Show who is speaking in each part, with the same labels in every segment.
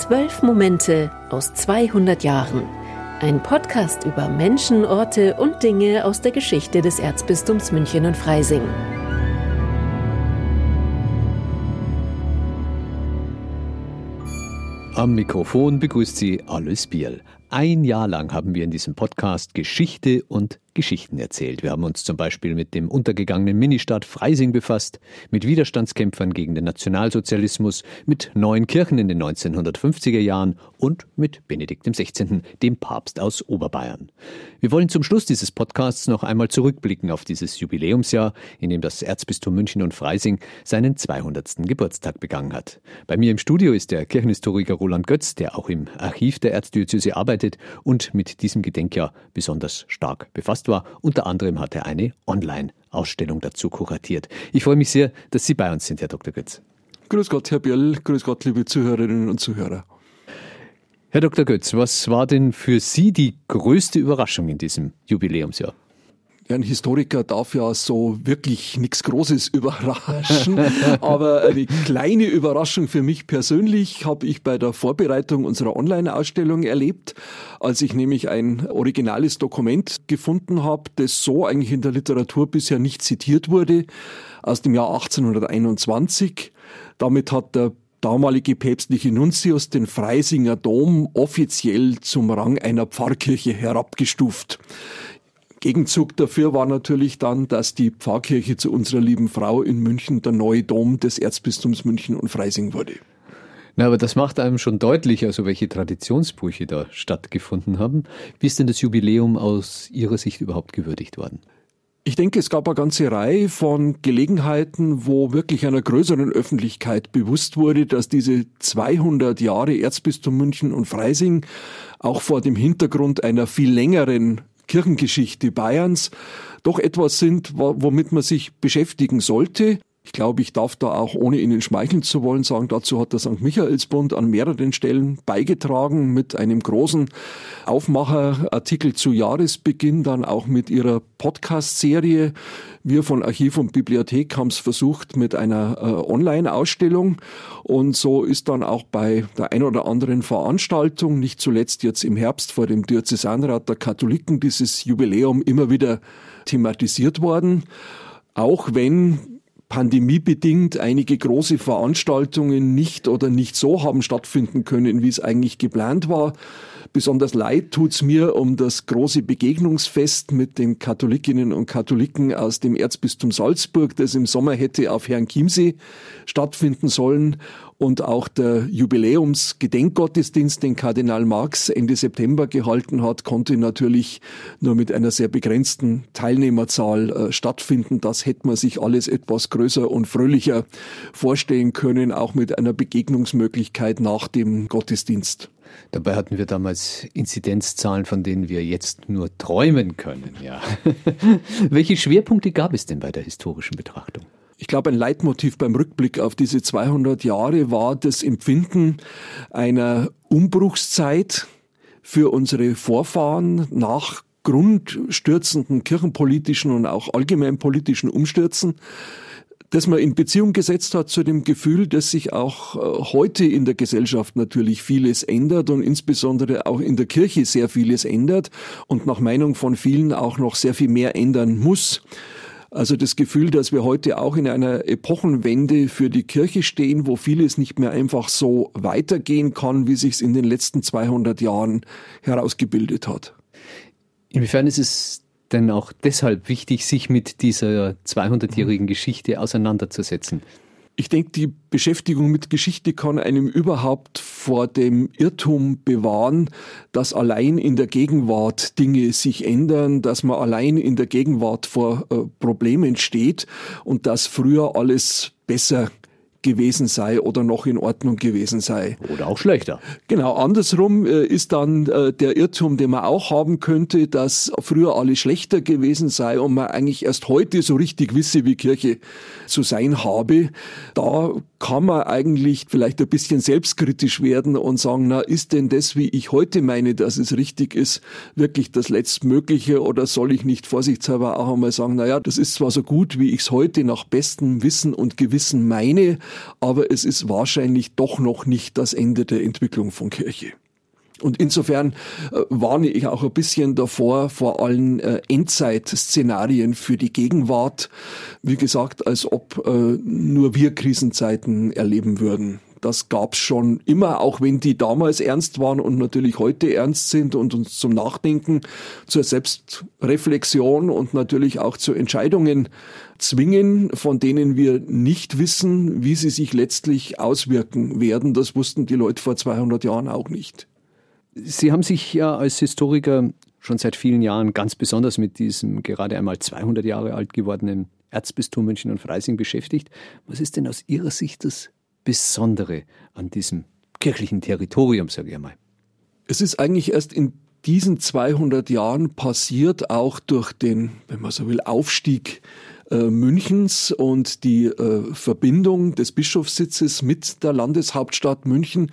Speaker 1: Zwölf Momente aus 200 Jahren. Ein Podcast über Menschen, Orte und Dinge aus der Geschichte des Erzbistums München und Freising.
Speaker 2: Am Mikrofon begrüßt Sie Alois Biel. Ein Jahr lang haben wir in diesem Podcast Geschichte und Geschichten erzählt. Wir haben uns zum Beispiel mit dem untergegangenen Ministaat Freising befasst, mit Widerstandskämpfern gegen den Nationalsozialismus, mit neuen Kirchen in den 1950er Jahren und mit Benedikt XVI., dem Papst aus Oberbayern. Wir wollen zum Schluss dieses Podcasts noch einmal zurückblicken auf dieses Jubiläumsjahr, in dem das Erzbistum München und Freising seinen 200. Geburtstag begangen hat. Bei mir im Studio ist der Kirchenhistoriker Roland Götz, der auch im Archiv der Erzdiözese arbeitet und mit diesem Gedenkjahr besonders stark befasst Gast war. Unter anderem hat er eine Online-Ausstellung dazu kuratiert. Ich freue mich sehr, dass Sie bei uns sind, Herr Dr. Götz.
Speaker 3: Grüß Gott, Herr Biel. Grüß Gott, liebe Zuhörerinnen und Zuhörer.
Speaker 2: Herr Dr. Götz, was war denn für Sie die größte Überraschung in diesem Jubiläumsjahr?
Speaker 3: Ein Historiker darf ja so wirklich nichts Großes überraschen, aber eine kleine Überraschung für mich persönlich habe ich bei der Vorbereitung unserer Online-Ausstellung erlebt, als ich nämlich ein originales Dokument gefunden habe, das so eigentlich in der Literatur bisher nicht zitiert wurde, aus dem Jahr 1821. Damit hat der damalige päpstliche Nuntius den Freisinger Dom offiziell zum Rang einer Pfarrkirche herabgestuft. Gegenzug dafür war natürlich dann, dass die Pfarrkirche zu unserer lieben Frau in München der neue Dom des Erzbistums München und Freising wurde.
Speaker 2: Na, aber das macht einem schon deutlich, also welche Traditionsbrüche da stattgefunden haben. Wie ist denn das Jubiläum aus Ihrer Sicht überhaupt gewürdigt worden?
Speaker 3: Ich denke, es gab eine ganze Reihe von Gelegenheiten, wo wirklich einer größeren Öffentlichkeit bewusst wurde, dass diese 200 Jahre Erzbistum München und Freising auch vor dem Hintergrund einer viel längeren Kirchengeschichte Bayerns doch etwas sind, womit man sich beschäftigen sollte. Ich glaube, ich darf da auch, ohne Ihnen schmeicheln zu wollen, sagen, dazu hat der St. Michaelsbund an mehreren Stellen beigetragen mit einem großen Aufmacherartikel zu Jahresbeginn, dann auch mit ihrer Podcast-Serie. Wir von Archiv und Bibliothek haben es versucht mit einer äh, Online-Ausstellung und so ist dann auch bei der ein oder anderen Veranstaltung, nicht zuletzt jetzt im Herbst vor dem Diözesanrat der Katholiken, dieses Jubiläum immer wieder thematisiert worden. Auch wenn pandemiebedingt einige große Veranstaltungen nicht oder nicht so haben stattfinden können, wie es eigentlich geplant war. Besonders leid tut's mir um das große Begegnungsfest mit den Katholikinnen und Katholiken aus dem Erzbistum Salzburg, das im Sommer hätte auf Herrn Chiemsee stattfinden sollen. Und auch der Jubiläumsgedenkgottesdienst, den Kardinal Marx Ende September gehalten hat, konnte natürlich nur mit einer sehr begrenzten Teilnehmerzahl äh, stattfinden. Das hätte man sich alles etwas größer und fröhlicher vorstellen können, auch mit einer Begegnungsmöglichkeit nach dem Gottesdienst.
Speaker 2: Dabei hatten wir damals Inzidenzzahlen, von denen wir jetzt nur träumen können. Ja. Welche Schwerpunkte gab es denn bei der historischen Betrachtung?
Speaker 3: Ich glaube, ein Leitmotiv beim Rückblick auf diese 200 Jahre war das Empfinden einer Umbruchszeit für unsere Vorfahren nach grundstürzenden kirchenpolitischen und auch allgemeinpolitischen Umstürzen das man in Beziehung gesetzt hat zu dem Gefühl, dass sich auch äh, heute in der Gesellschaft natürlich vieles ändert und insbesondere auch in der Kirche sehr vieles ändert und nach Meinung von vielen auch noch sehr viel mehr ändern muss. Also das Gefühl, dass wir heute auch in einer Epochenwende für die Kirche stehen, wo vieles nicht mehr einfach so weitergehen kann, wie sich es in den letzten 200 Jahren herausgebildet hat.
Speaker 2: Inwiefern ist es denn auch deshalb wichtig, sich mit dieser 200-jährigen Geschichte auseinanderzusetzen?
Speaker 3: Ich denke, die Beschäftigung mit Geschichte kann einem überhaupt vor dem Irrtum bewahren, dass allein in der Gegenwart Dinge sich ändern, dass man allein in der Gegenwart vor äh, Problemen steht und dass früher alles besser gewesen sei oder noch in Ordnung gewesen sei.
Speaker 2: Oder auch schlechter.
Speaker 3: Genau, andersrum äh, ist dann äh, der Irrtum, den man auch haben könnte, dass früher alles schlechter gewesen sei und man eigentlich erst heute so richtig wisse, wie Kirche zu sein habe. Da kann man eigentlich vielleicht ein bisschen selbstkritisch werden und sagen, na, ist denn das, wie ich heute meine, dass es richtig ist, wirklich das Letztmögliche oder soll ich nicht vorsichtshalber auch einmal sagen, na ja, das ist zwar so gut, wie ich es heute nach bestem Wissen und Gewissen meine, aber es ist wahrscheinlich doch noch nicht das Ende der Entwicklung von Kirche. Und insofern äh, warne ich auch ein bisschen davor, vor allen äh, Endzeitszenarien für die Gegenwart. Wie gesagt, als ob äh, nur wir Krisenzeiten erleben würden. Das gab's schon immer, auch wenn die damals ernst waren und natürlich heute ernst sind und uns zum Nachdenken, zur Selbstreflexion und natürlich auch zu Entscheidungen zwingen, von denen wir nicht wissen, wie sie sich letztlich auswirken werden. Das wussten die Leute vor 200 Jahren auch nicht.
Speaker 2: Sie haben sich ja als Historiker schon seit vielen Jahren ganz besonders mit diesem gerade einmal 200 Jahre alt gewordenen Erzbistum München und Freising beschäftigt. Was ist denn aus Ihrer Sicht das Besondere an diesem kirchlichen Territorium, sage ich einmal?
Speaker 3: Es ist eigentlich erst in diesen 200 Jahren passiert, auch durch den, wenn man so will, Aufstieg äh, Münchens und die äh, Verbindung des Bischofssitzes mit der Landeshauptstadt München,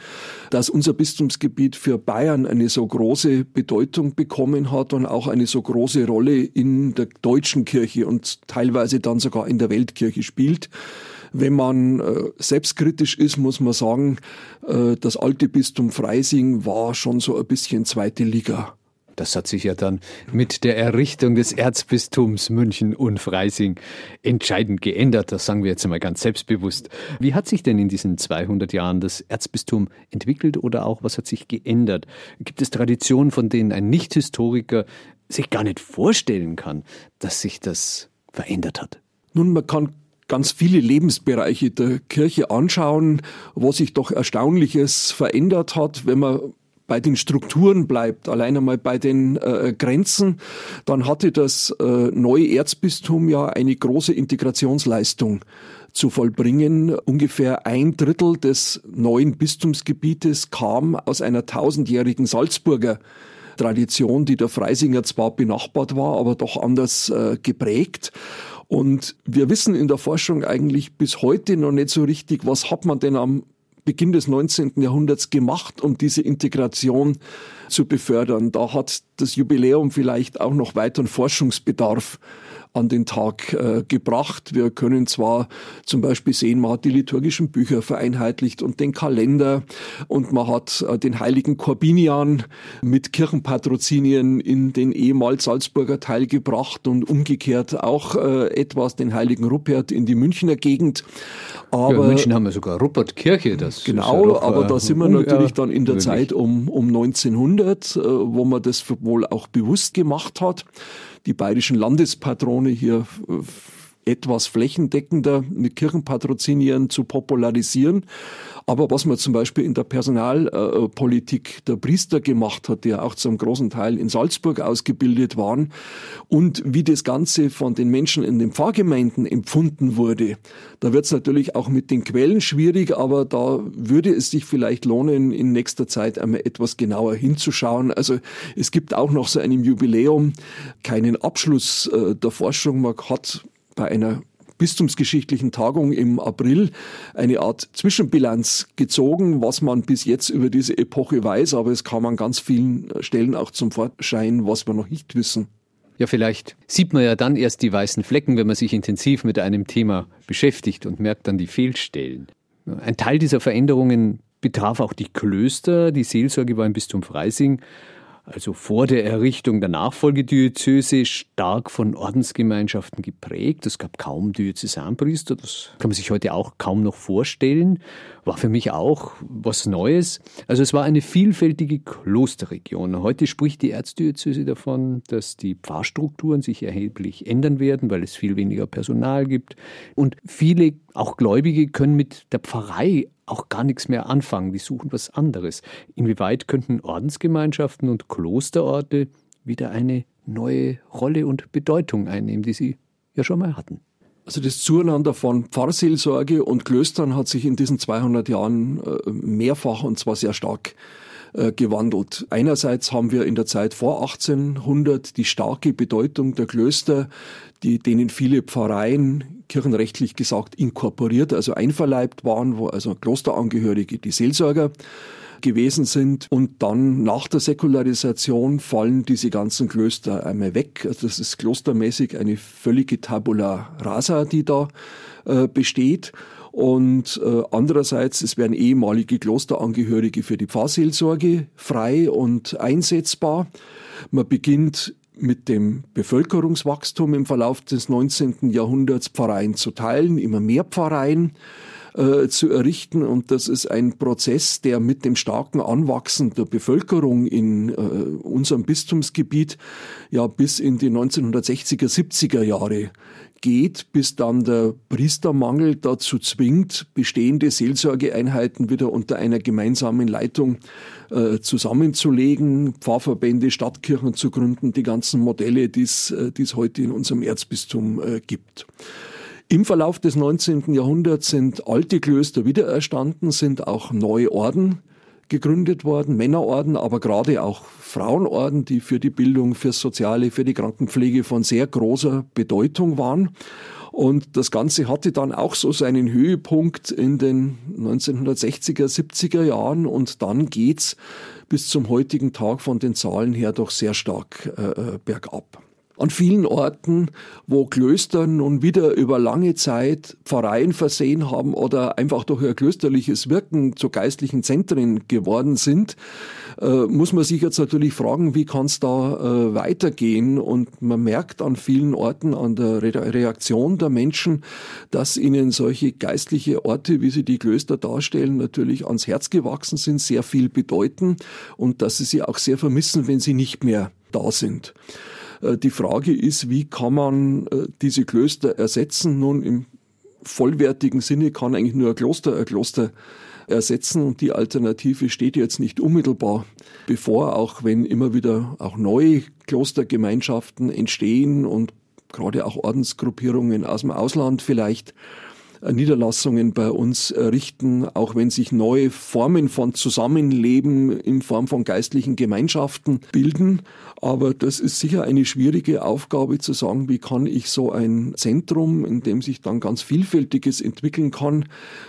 Speaker 3: dass unser Bistumsgebiet für Bayern eine so große Bedeutung bekommen hat und auch eine so große Rolle in der deutschen Kirche und teilweise dann sogar in der Weltkirche spielt. Wenn man äh, selbstkritisch ist, muss man sagen, äh, das alte Bistum Freising war schon so ein bisschen zweite Liga.
Speaker 2: Das hat sich ja dann mit der Errichtung des Erzbistums München und Freising entscheidend geändert. Das sagen wir jetzt einmal ganz selbstbewusst. Wie hat sich denn in diesen 200 Jahren das Erzbistum entwickelt oder auch was hat sich geändert? Gibt es Traditionen, von denen ein Nicht-Historiker sich gar nicht vorstellen kann, dass sich das verändert hat?
Speaker 3: Nun, man kann ganz viele Lebensbereiche der Kirche anschauen, wo sich doch Erstaunliches verändert hat, wenn man bei den Strukturen bleibt, allein einmal bei den äh, Grenzen, dann hatte das äh, neue Erzbistum ja eine große Integrationsleistung zu vollbringen. Ungefähr ein Drittel des neuen Bistumsgebietes kam aus einer tausendjährigen Salzburger Tradition, die der Freisinger zwar benachbart war, aber doch anders äh, geprägt. Und wir wissen in der Forschung eigentlich bis heute noch nicht so richtig, was hat man denn am Beginn des 19. Jahrhunderts gemacht, um diese Integration zu befördern. Da hat das Jubiläum vielleicht auch noch weiteren Forschungsbedarf an den Tag äh, gebracht. Wir können zwar zum Beispiel sehen, man hat die liturgischen Bücher vereinheitlicht und den Kalender und man hat äh, den heiligen Corbinian mit Kirchenpatrozinien in den ehemals Salzburger Teil gebracht und umgekehrt auch äh, etwas den heiligen Rupert in die Münchner Gegend.
Speaker 2: Aber ja, in München haben wir sogar Rupertkirche.
Speaker 3: Das genau, ja aber da sind wir natürlich dann in der Zeit um, um 1900, äh, wo man das wohl auch bewusst gemacht hat die bayerischen Landespatrone hier äh, etwas flächendeckender mit Kirchenpatrozinieren zu popularisieren. Aber was man zum Beispiel in der Personalpolitik der Priester gemacht hat, die ja auch zum großen Teil in Salzburg ausgebildet waren, und wie das Ganze von den Menschen in den Pfarrgemeinden empfunden wurde, da wird es natürlich auch mit den Quellen schwierig, aber da würde es sich vielleicht lohnen, in nächster Zeit einmal etwas genauer hinzuschauen. Also es gibt auch noch so einem Jubiläum keinen Abschluss äh, der Forschung. Man hat bei einer bistumsgeschichtlichen Tagung im April eine Art Zwischenbilanz gezogen, was man bis jetzt über diese Epoche weiß, aber es kam an ganz vielen Stellen auch zum Vorschein, was wir noch nicht wissen.
Speaker 2: Ja, vielleicht sieht man ja dann erst die weißen Flecken, wenn man sich intensiv mit einem Thema beschäftigt und merkt dann die Fehlstellen. Ein Teil dieser Veränderungen betraf auch die Klöster. Die Seelsorge war im Bistum Freising also vor der Errichtung der Nachfolgediözese, stark von Ordensgemeinschaften geprägt. Es gab kaum Diözesanpriester, das kann man sich heute auch kaum noch vorstellen. War für mich auch was Neues. Also es war eine vielfältige Klosterregion. Heute spricht die Erzdiözese davon, dass die Pfarrstrukturen sich erheblich ändern werden, weil es viel weniger Personal gibt. Und viele, auch Gläubige, können mit der Pfarrei auch gar nichts mehr anfangen, die suchen was anderes. Inwieweit könnten Ordensgemeinschaften und Klosterorte wieder eine neue Rolle und Bedeutung einnehmen, die sie ja schon mal hatten?
Speaker 3: Also das Zueinander von Pfarrseelsorge und Klöstern hat sich in diesen 200 Jahren äh, mehrfach und zwar sehr stark gewandelt. Einerseits haben wir in der Zeit vor 1800 die starke Bedeutung der Klöster, die, denen viele Pfarreien kirchenrechtlich gesagt inkorporiert, also einverleibt waren, wo also Klosterangehörige die Seelsorger gewesen sind. Und dann nach der Säkularisation fallen diese ganzen Klöster einmal weg. Also das ist klostermäßig eine völlige Tabula rasa, die da äh, besteht. Und äh, andererseits, es werden ehemalige Klosterangehörige für die Pfarrseelsorge frei und einsetzbar. Man beginnt mit dem Bevölkerungswachstum im Verlauf des 19. Jahrhunderts Pfarreien zu teilen, immer mehr Pfarreien äh, zu errichten. Und das ist ein Prozess, der mit dem starken Anwachsen der Bevölkerung in äh, unserem Bistumsgebiet ja bis in die 1960er, 70er Jahre geht, bis dann der Priestermangel dazu zwingt, bestehende Seelsorgeeinheiten wieder unter einer gemeinsamen Leitung äh, zusammenzulegen, Pfarrverbände, Stadtkirchen zu gründen, die ganzen Modelle, die es äh, heute in unserem Erzbistum äh, gibt. Im Verlauf des 19. Jahrhunderts sind alte Klöster wiedererstanden, sind auch neue Orden gegründet worden, Männerorden, aber gerade auch Frauenorden, die für die Bildung, fürs Soziale, für die Krankenpflege von sehr großer Bedeutung waren. Und das Ganze hatte dann auch so seinen Höhepunkt in den 1960er, 70er Jahren und dann geht's bis zum heutigen Tag von den Zahlen her doch sehr stark äh, äh bergab. An vielen Orten, wo Klöster nun wieder über lange Zeit Pfarreien versehen haben oder einfach durch ihr klösterliches Wirken zu geistlichen Zentren geworden sind, äh, muss man sich jetzt natürlich fragen, wie kann es da äh, weitergehen? Und man merkt an vielen Orten an der Re Reaktion der Menschen, dass ihnen solche geistliche Orte, wie sie die Klöster darstellen, natürlich ans Herz gewachsen sind, sehr viel bedeuten und dass sie sie auch sehr vermissen, wenn sie nicht mehr da sind. Äh, die Frage ist, wie kann man äh, diese Klöster ersetzen? Nun, im vollwertigen Sinne kann eigentlich nur ein Kloster ein Kloster ersetzen und die Alternative steht jetzt nicht unmittelbar bevor, auch wenn immer wieder auch neue Klostergemeinschaften entstehen und gerade auch Ordensgruppierungen aus dem Ausland vielleicht Niederlassungen bei uns errichten, auch wenn sich neue Formen von Zusammenleben in Form von geistlichen Gemeinschaften bilden. Aber das ist sicher eine schwierige Aufgabe zu sagen, wie kann ich so ein Zentrum, in dem sich dann ganz Vielfältiges entwickeln kann,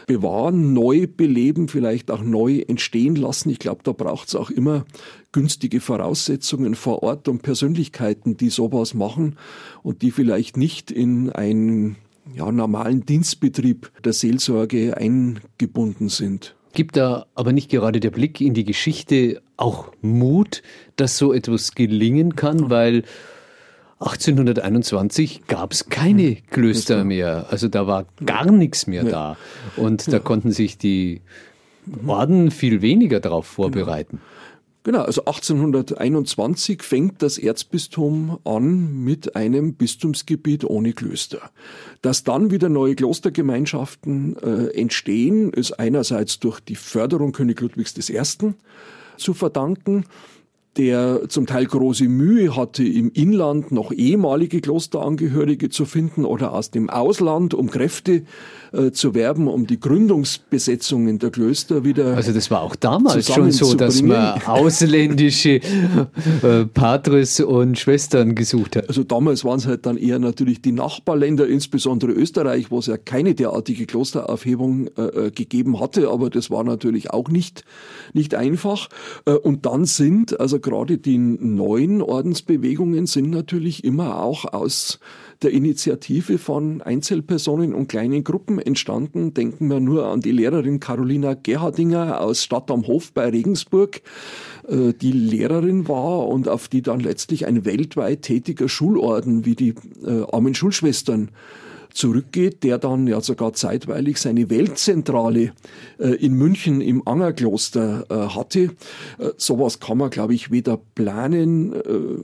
Speaker 3: bewahren, neu beleben, vielleicht auch neu entstehen lassen. Ich glaube, da braucht es auch immer günstige Voraussetzungen vor Ort und Persönlichkeiten, die sowas machen und die vielleicht nicht in ein ja, normalen Dienstbetrieb der Seelsorge eingebunden sind.
Speaker 2: Gibt da aber nicht gerade der Blick in die Geschichte auch Mut, dass so etwas gelingen kann, weil 1821 gab es keine Klöster mehr. Also da war gar nichts mehr da. Und da konnten sich die Orden viel weniger darauf vorbereiten. Genau.
Speaker 3: Genau, also 1821 fängt das Erzbistum an mit einem Bistumsgebiet ohne Klöster. Dass dann wieder neue Klostergemeinschaften äh, entstehen, ist einerseits durch die Förderung König Ludwigs I. zu verdanken der zum Teil große Mühe hatte, im Inland noch ehemalige Klosterangehörige zu finden oder aus dem Ausland, um Kräfte äh, zu werben, um die Gründungsbesetzungen der Klöster wieder.
Speaker 2: Also das war auch damals schon so, dass man ausländische äh, Patres und Schwestern gesucht hat.
Speaker 3: Also damals waren es halt dann eher natürlich die Nachbarländer, insbesondere Österreich, wo es ja keine derartige Klosteraufhebung äh, äh, gegeben hatte, aber das war natürlich auch nicht, nicht einfach. Äh, und dann sind, also gerade die neuen Ordensbewegungen sind natürlich immer auch aus der Initiative von Einzelpersonen und kleinen Gruppen entstanden. Denken wir nur an die Lehrerin Carolina Gerhardinger aus Stadt am Hof bei Regensburg, äh, die Lehrerin war und auf die dann letztlich ein weltweit tätiger Schulorden wie die äh, armen Schulschwestern zurückgeht, der dann ja sogar zeitweilig seine Weltzentrale äh, in München im Angerkloster äh, hatte. Äh, sowas kann man, glaube ich, weder planen äh,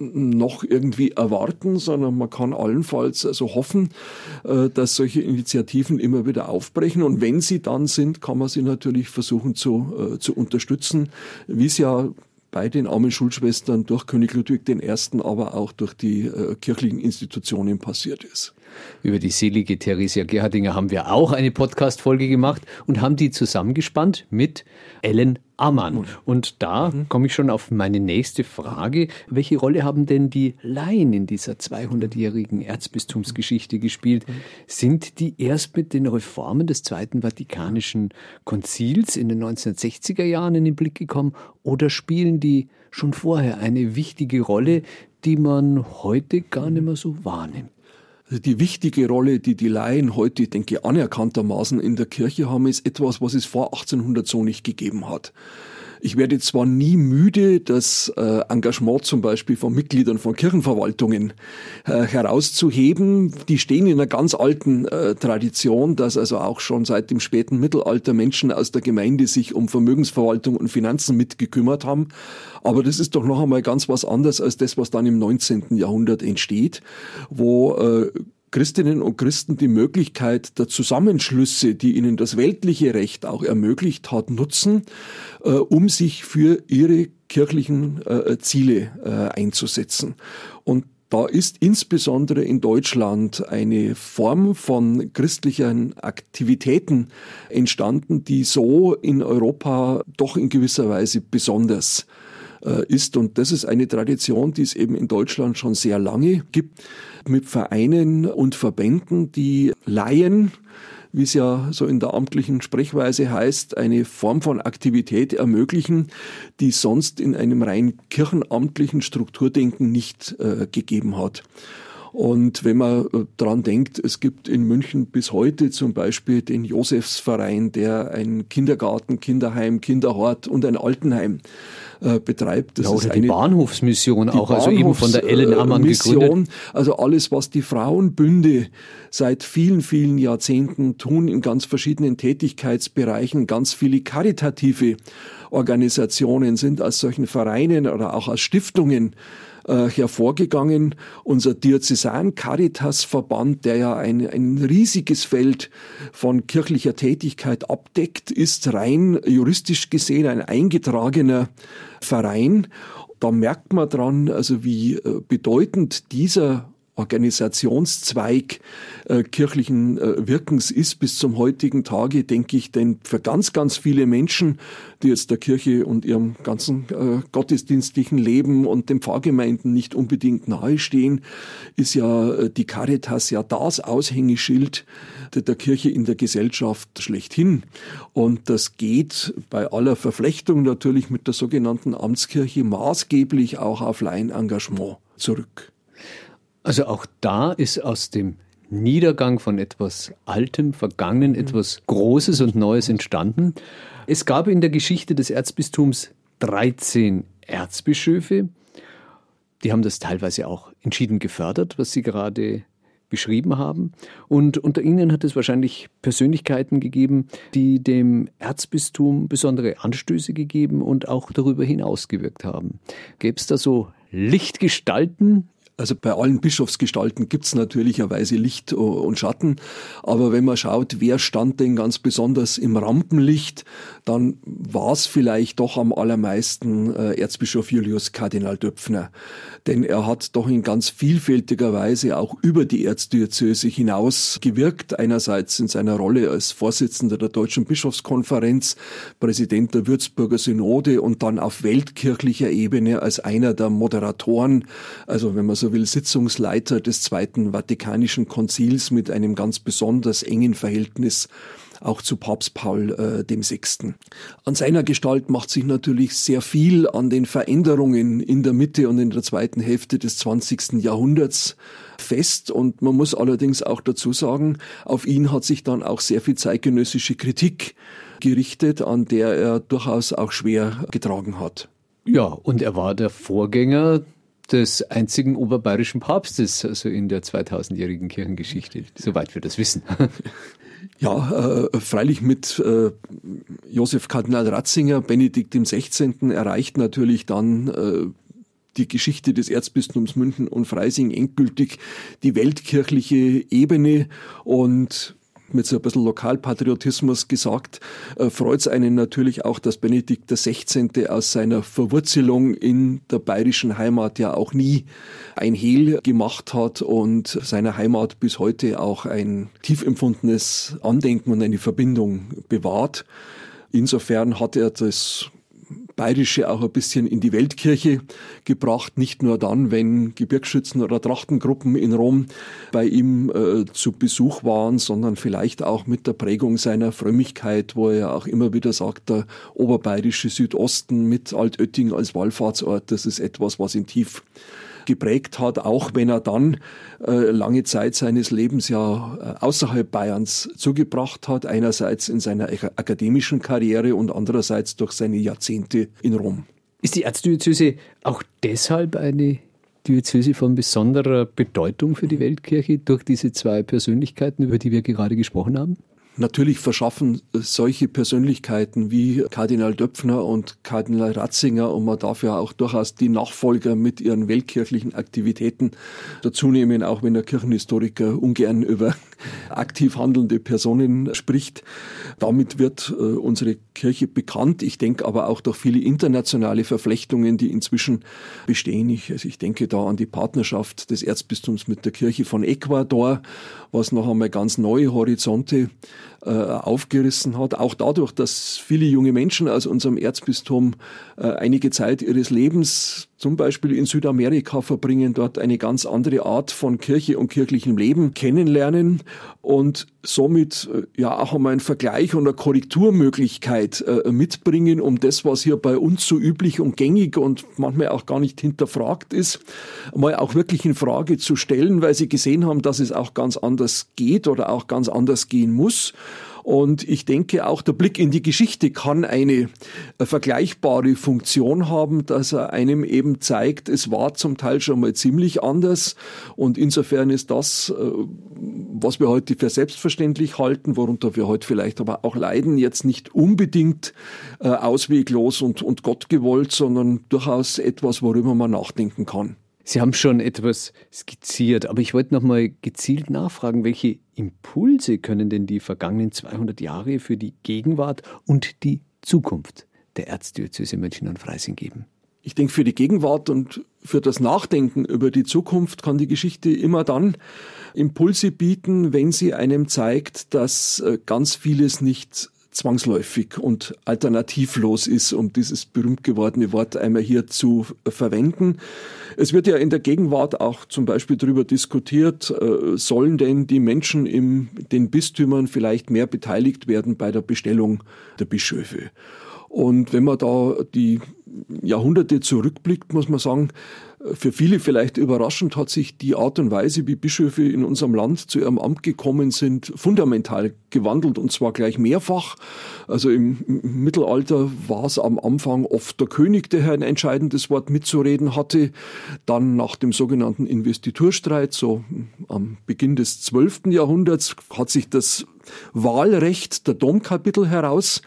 Speaker 3: noch irgendwie erwarten, sondern man kann allenfalls also hoffen, äh, dass solche Initiativen immer wieder aufbrechen. Und wenn sie dann sind, kann man sie natürlich versuchen zu, äh, zu unterstützen, wie es ja bei den armen Schulschwestern durch König Ludwig I., aber auch durch die äh, kirchlichen Institutionen passiert ist.
Speaker 2: Über die selige Theresia Gerhardinger haben wir auch eine Podcast-Folge gemacht und haben die zusammengespannt mit Ellen Ammann. Und da mhm. komme ich schon auf meine nächste Frage. Welche Rolle haben denn die Laien in dieser 200-jährigen Erzbistumsgeschichte gespielt? Mhm. Sind die erst mit den Reformen des Zweiten Vatikanischen Konzils in den 1960er Jahren in den Blick gekommen oder spielen die schon vorher eine wichtige Rolle, die man heute gar nicht mehr so wahrnimmt?
Speaker 3: Also die wichtige Rolle, die die Laien heute, denke ich, anerkanntermaßen in der Kirche haben, ist etwas, was es vor 1800 so nicht gegeben hat. Ich werde zwar nie müde, das äh, Engagement zum Beispiel von Mitgliedern von Kirchenverwaltungen äh, herauszuheben. Die stehen in einer ganz alten äh, Tradition, dass also auch schon seit dem späten Mittelalter Menschen aus der Gemeinde sich um Vermögensverwaltung und Finanzen mitgekümmert haben. Aber das ist doch noch einmal ganz was anderes als das, was dann im 19. Jahrhundert entsteht, wo Christinnen und Christen die Möglichkeit der Zusammenschlüsse, die ihnen das weltliche Recht auch ermöglicht hat, nutzen, äh, um sich für ihre kirchlichen äh, Ziele äh, einzusetzen. Und da ist insbesondere in Deutschland eine Form von christlichen Aktivitäten entstanden, die so in Europa doch in gewisser Weise besonders äh, ist. Und das ist eine Tradition, die es eben in Deutschland schon sehr lange gibt, mit Vereinen und Verbänden, die Laien, wie es ja so in der amtlichen Sprechweise heißt, eine Form von Aktivität ermöglichen, die sonst in einem rein kirchenamtlichen Strukturdenken nicht äh, gegeben hat. Und wenn man äh, dran denkt, es gibt in München bis heute zum Beispiel den Josefsverein, der ein Kindergarten, Kinderheim, Kinderhort und ein Altenheim äh, betreibt.
Speaker 2: Das ja, oder ist die eine, Bahnhofsmission die auch, also eben von der Ellen Ammann gegründet.
Speaker 3: Also alles, was die Frauenbünde seit vielen, vielen Jahrzehnten tun in ganz verschiedenen Tätigkeitsbereichen, ganz viele karitative Organisationen sind aus solchen Vereinen oder auch aus Stiftungen äh, hervorgegangen. Unser Diözesan Caritas Verband, der ja ein, ein riesiges Feld von kirchlicher Tätigkeit abdeckt, ist rein juristisch gesehen ein eingetragener Verein. Da merkt man dran, also wie äh, bedeutend dieser Organisationszweig äh, kirchlichen äh, Wirkens ist bis zum heutigen Tage, denke ich, denn für ganz, ganz viele Menschen, die jetzt der Kirche und ihrem ganzen äh, gottesdienstlichen Leben und den Pfarrgemeinden nicht unbedingt nahestehen, ist ja äh, die Caritas ja das Aushängeschild der, der Kirche in der Gesellschaft schlechthin. Und das geht bei aller Verflechtung natürlich mit der sogenannten Amtskirche maßgeblich auch auf Laienengagement zurück.
Speaker 2: Also auch da ist aus dem Niedergang von etwas Altem, Vergangenen, etwas Großes und Neues entstanden. Es gab in der Geschichte des Erzbistums 13 Erzbischöfe. Die haben das teilweise auch entschieden gefördert, was Sie gerade beschrieben haben. Und unter ihnen hat es wahrscheinlich Persönlichkeiten gegeben, die dem Erzbistum besondere Anstöße gegeben und auch darüber hinaus gewirkt haben. Gäbe es da so Lichtgestalten,
Speaker 3: also bei allen Bischofsgestalten gibt es natürlicherweise Licht und Schatten, aber wenn man schaut, wer stand denn ganz besonders im Rampenlicht, dann war es vielleicht doch am allermeisten äh, Erzbischof Julius Kardinal Döpfner. Denn er hat doch in ganz vielfältiger Weise auch über die Erzdiözese hinaus gewirkt. Einerseits in seiner Rolle als Vorsitzender der Deutschen Bischofskonferenz, Präsident der Würzburger Synode und dann auf weltkirchlicher Ebene als einer der Moderatoren, also wenn man so will, Sitzungsleiter des Zweiten Vatikanischen Konzils mit einem ganz besonders engen Verhältnis auch zu Papst Paul äh, dem Sechsten. An seiner Gestalt macht sich natürlich sehr viel an den Veränderungen in der Mitte und in der zweiten Hälfte des 20. Jahrhunderts fest und man muss allerdings auch dazu sagen, auf ihn hat sich dann auch sehr viel zeitgenössische Kritik gerichtet, an der er durchaus auch schwer getragen hat.
Speaker 2: Ja, und er war der Vorgänger des einzigen oberbayerischen Papstes, also in der 2000-jährigen Kirchengeschichte, soweit wir das wissen.
Speaker 3: Ja, äh, freilich mit äh, Josef Kardinal Ratzinger, Benedikt XVI. erreicht natürlich dann äh, die Geschichte des Erzbistums München und Freising endgültig die weltkirchliche Ebene und mit so ein bisschen Lokalpatriotismus gesagt, äh, freut es einen natürlich auch, dass Benedikt XVI. aus seiner Verwurzelung in der bayerischen Heimat ja auch nie ein Hehl gemacht hat und seiner Heimat bis heute auch ein tief empfundenes Andenken und eine Verbindung bewahrt. Insofern hat er das Bayerische auch ein bisschen in die Weltkirche gebracht, nicht nur dann, wenn Gebirgsschützen oder Trachtengruppen in Rom bei ihm äh, zu Besuch waren, sondern vielleicht auch mit der Prägung seiner Frömmigkeit, wo er auch immer wieder sagt, der oberbayerische Südosten mit Altötting als Wallfahrtsort, das ist etwas, was ihn tief geprägt hat, auch wenn er dann äh, lange Zeit seines Lebens ja äh, außerhalb Bayerns zugebracht hat, einerseits in seiner akademischen Karriere und andererseits durch seine Jahrzehnte in Rom.
Speaker 2: Ist die Erzdiözese auch deshalb eine Diözese von besonderer Bedeutung für die Weltkirche durch diese zwei Persönlichkeiten, über die wir gerade gesprochen haben?
Speaker 3: Natürlich verschaffen solche Persönlichkeiten wie Kardinal Döpfner und Kardinal Ratzinger, und man darf ja auch durchaus die Nachfolger mit ihren weltkirchlichen Aktivitäten dazunehmen, auch wenn der Kirchenhistoriker ungern über aktiv handelnde Personen spricht. Damit wird äh, unsere Kirche bekannt. Ich denke aber auch durch viele internationale Verflechtungen, die inzwischen bestehen. Ich, also ich denke da an die Partnerschaft des Erzbistums mit der Kirche von Ecuador, was noch einmal ganz neue Horizonte äh, aufgerissen hat. Auch dadurch, dass viele junge Menschen aus unserem Erzbistum äh, einige Zeit ihres Lebens zum Beispiel in Südamerika verbringen, dort eine ganz andere Art von Kirche und kirchlichem Leben kennenlernen und somit äh, ja auch einmal einen Vergleich und eine Korrekturmöglichkeit äh, mitbringen, um das, was hier bei uns so üblich und gängig und manchmal auch gar nicht hinterfragt ist, mal auch wirklich in Frage zu stellen, weil sie gesehen haben, dass es auch ganz anders geht oder auch ganz anders gehen muss. Und ich denke, auch der Blick in die Geschichte kann eine äh, vergleichbare Funktion haben, dass er einem eben zeigt, es war zum Teil schon mal ziemlich anders. Und insofern ist das, äh, was wir heute für selbstverständlich halten, worunter wir heute vielleicht aber auch leiden, jetzt nicht unbedingt äh, ausweglos und, und Gott gewollt, sondern durchaus etwas, worüber man nachdenken kann.
Speaker 2: Sie haben schon etwas skizziert, aber ich wollte noch mal gezielt nachfragen, welche Impulse können denn die vergangenen 200 Jahre für die Gegenwart und die Zukunft der Erzdiözese München und Freising geben?
Speaker 3: Ich denke, für die Gegenwart und für das Nachdenken über die Zukunft kann die Geschichte immer dann Impulse bieten, wenn sie einem zeigt, dass äh, ganz vieles nicht zwangsläufig und alternativlos ist, um dieses berühmt gewordene Wort einmal hier zu verwenden. Es wird ja in der Gegenwart auch zum Beispiel darüber diskutiert, äh, sollen denn die Menschen in den Bistümern vielleicht mehr beteiligt werden bei der Bestellung der Bischöfe? Und wenn man da die Jahrhunderte zurückblickt, muss man sagen, für viele vielleicht überraschend hat sich die Art und Weise, wie Bischöfe in unserem Land zu ihrem Amt gekommen sind, fundamental gewandelt und zwar gleich mehrfach. Also im Mittelalter war es am Anfang oft der König, der ein entscheidendes Wort mitzureden hatte. Dann nach dem sogenannten Investiturstreit, so am Beginn des 12. Jahrhunderts, hat sich das Wahlrecht der Domkapitel heraus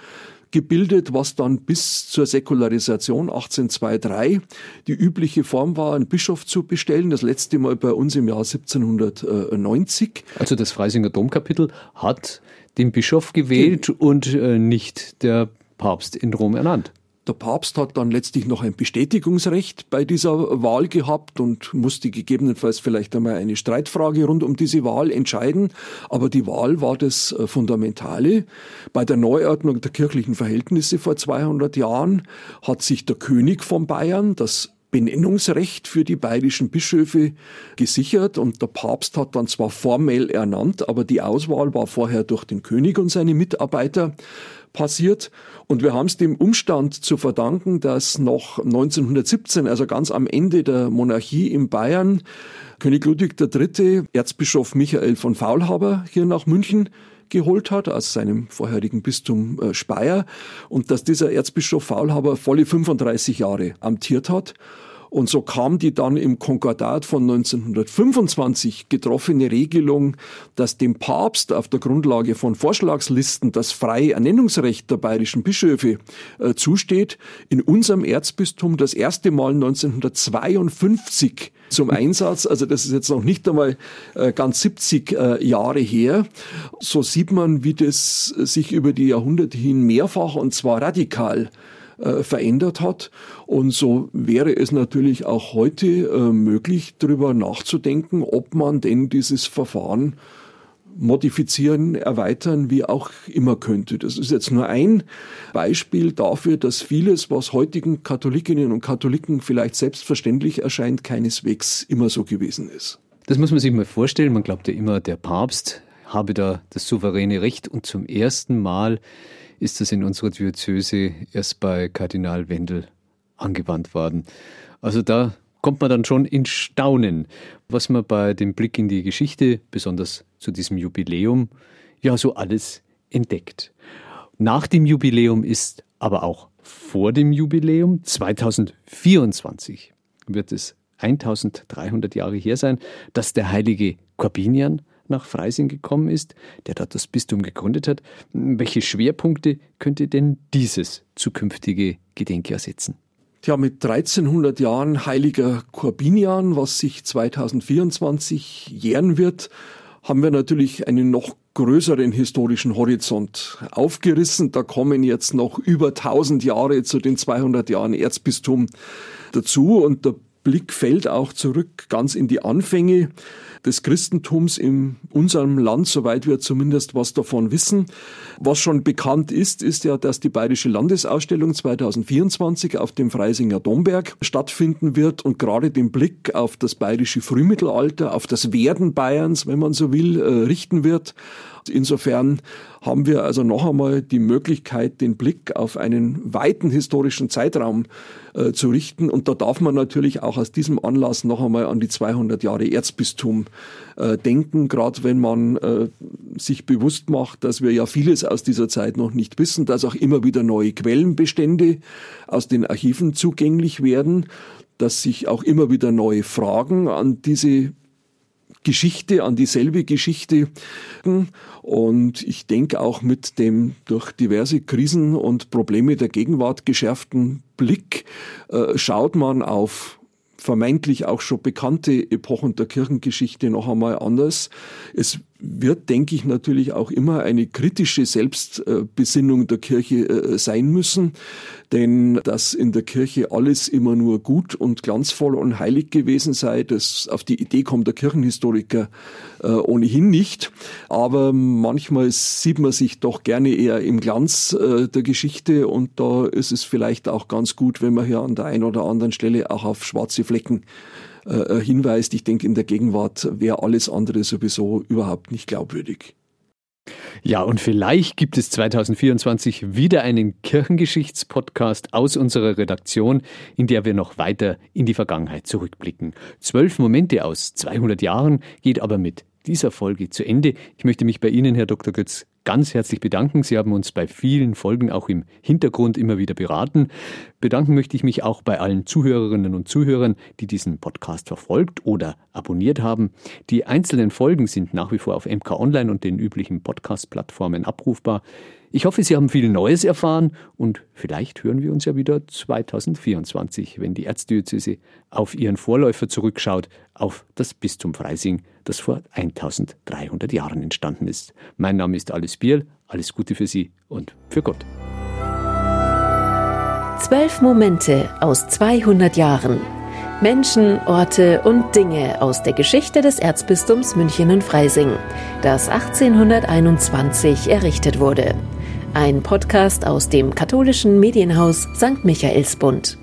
Speaker 3: gebildet, was dann bis zur Säkularisation 1823 die übliche Form war, einen Bischof zu bestellen. Das letzte Mal bei uns im Jahr 1790.
Speaker 2: Also das Freisinger Domkapitel hat den Bischof gewählt Ge und äh, nicht der Papst in Rom ernannt.
Speaker 3: Der Papst hat dann letztlich noch ein Bestätigungsrecht bei dieser Wahl gehabt und musste gegebenenfalls vielleicht einmal eine Streitfrage rund um diese Wahl entscheiden. Aber die Wahl war das äh, Fundamentale. Bei der Neuordnung der kirchlichen Verhältnisse vor 200 Jahren hat sich der König von Bayern, das Benennungsrecht für die bayerischen Bischöfe gesichert und der Papst hat dann zwar formell ernannt, aber die Auswahl war vorher durch den König und seine Mitarbeiter passiert. Und wir haben es dem Umstand zu verdanken, dass noch 1917, also ganz am Ende der Monarchie in Bayern, König Ludwig III., Erzbischof Michael von Faulhaber hier nach München geholt hat aus seinem vorherigen Bistum äh, Speyer und dass dieser Erzbischof Faulhaber volle 35 Jahre amtiert hat und so kam die dann im Konkordat von 1925 getroffene Regelung, dass dem Papst auf der Grundlage von Vorschlagslisten das freie Ernennungsrecht der bayerischen Bischöfe äh, zusteht, in unserem Erzbistum das erste Mal 1952 zum Einsatz. Also das ist jetzt noch nicht einmal äh, ganz 70 äh, Jahre her. So sieht man, wie das sich über die Jahrhunderte hin mehrfach und zwar radikal äh, verändert hat. Und so wäre es natürlich auch heute äh, möglich, darüber nachzudenken, ob man denn dieses Verfahren modifizieren, erweitern, wie auch immer könnte. Das ist jetzt nur ein Beispiel dafür, dass vieles, was heutigen Katholikinnen und Katholiken vielleicht selbstverständlich erscheint, keineswegs immer so gewesen ist.
Speaker 2: Das muss man sich mal vorstellen. Man glaubt ja immer, der Papst habe da das souveräne Recht und zum ersten Mal ist das in unserer Diözese erst bei Kardinal Wendel angewandt worden. Also da kommt man dann schon in Staunen, was man bei dem Blick in die Geschichte, besonders zu diesem Jubiläum, ja so alles entdeckt. Nach dem Jubiläum ist aber auch vor dem Jubiläum 2024 wird es 1300 Jahre her sein, dass der heilige Corbinian nach Freising gekommen ist, der dort das Bistum gegründet hat. Welche Schwerpunkte könnte denn dieses zukünftige Gedenkjahr setzen?
Speaker 3: Tja, mit 1300 Jahren heiliger Corbinian, was sich 2024 jähren wird, haben wir natürlich einen noch größeren historischen Horizont aufgerissen. Da kommen jetzt noch über 1000 Jahre zu den 200 Jahren Erzbistum dazu und der Blick fällt auch zurück ganz in die Anfänge des Christentums in unserem Land, soweit wir zumindest was davon wissen. Was schon bekannt ist, ist ja, dass die Bayerische Landesausstellung 2024 auf dem Freisinger Domberg stattfinden wird und gerade den Blick auf das bayerische Frühmittelalter, auf das Werden Bayerns, wenn man so will, äh, richten wird. Insofern haben wir also noch einmal die Möglichkeit, den Blick auf einen weiten historischen Zeitraum äh, zu richten. Und da darf man natürlich auch aus diesem Anlass noch einmal an die 200 Jahre Erzbistum äh, denken, gerade wenn man äh, sich bewusst macht, dass wir ja vieles aus dieser Zeit noch nicht wissen, dass auch immer wieder neue Quellenbestände aus den Archiven zugänglich werden, dass sich auch immer wieder neue Fragen an diese Geschichte, an dieselbe Geschichte. Und ich denke auch mit dem durch diverse Krisen und Probleme der Gegenwart geschärften Blick äh, schaut man auf vermeintlich auch schon bekannte Epochen der Kirchengeschichte noch einmal anders. Es wird, denke ich, natürlich auch immer eine kritische Selbstbesinnung der Kirche äh, sein müssen, denn dass in der Kirche alles immer nur gut und glanzvoll und heilig gewesen sei, das auf die Idee kommt der Kirchenhistoriker äh, ohnehin nicht. Aber manchmal sieht man sich doch gerne eher im Glanz äh, der Geschichte und da ist es vielleicht auch ganz gut, wenn man hier an der einen oder anderen Stelle auch auf schwarze Flecken äh, hinweist. Ich denke, in der Gegenwart wäre alles andere sowieso überhaupt nicht glaubwürdig.
Speaker 2: Ja, und vielleicht gibt es 2024 wieder einen Kirchengeschichtspodcast aus unserer Redaktion, in der wir noch weiter in die Vergangenheit zurückblicken. Zwölf Momente aus 200 Jahren geht aber mit dieser Folge zu Ende. Ich möchte mich bei Ihnen, Herr Dr. Götz, ganz herzlich bedanken. Sie haben uns bei vielen Folgen auch im Hintergrund immer wieder beraten. Bedanken möchte ich mich auch bei allen Zuhörerinnen und Zuhörern, die diesen Podcast verfolgt oder abonniert haben. Die einzelnen Folgen sind nach wie vor auf MK Online und den üblichen Podcast-Plattformen abrufbar. Ich hoffe, Sie haben viel Neues erfahren und vielleicht hören wir uns ja wieder 2024, wenn die Erzdiözese auf ihren Vorläufer zurückschaut, auf das Bistum Freising, das vor 1300 Jahren entstanden ist. Mein Name ist Alice Biel, alles Gute für Sie und für Gott.
Speaker 1: Zwölf Momente aus 200 Jahren. Menschen, Orte und Dinge aus der Geschichte des Erzbistums München und Freising, das 1821 errichtet wurde. Ein Podcast aus dem katholischen Medienhaus St. Michaelsbund.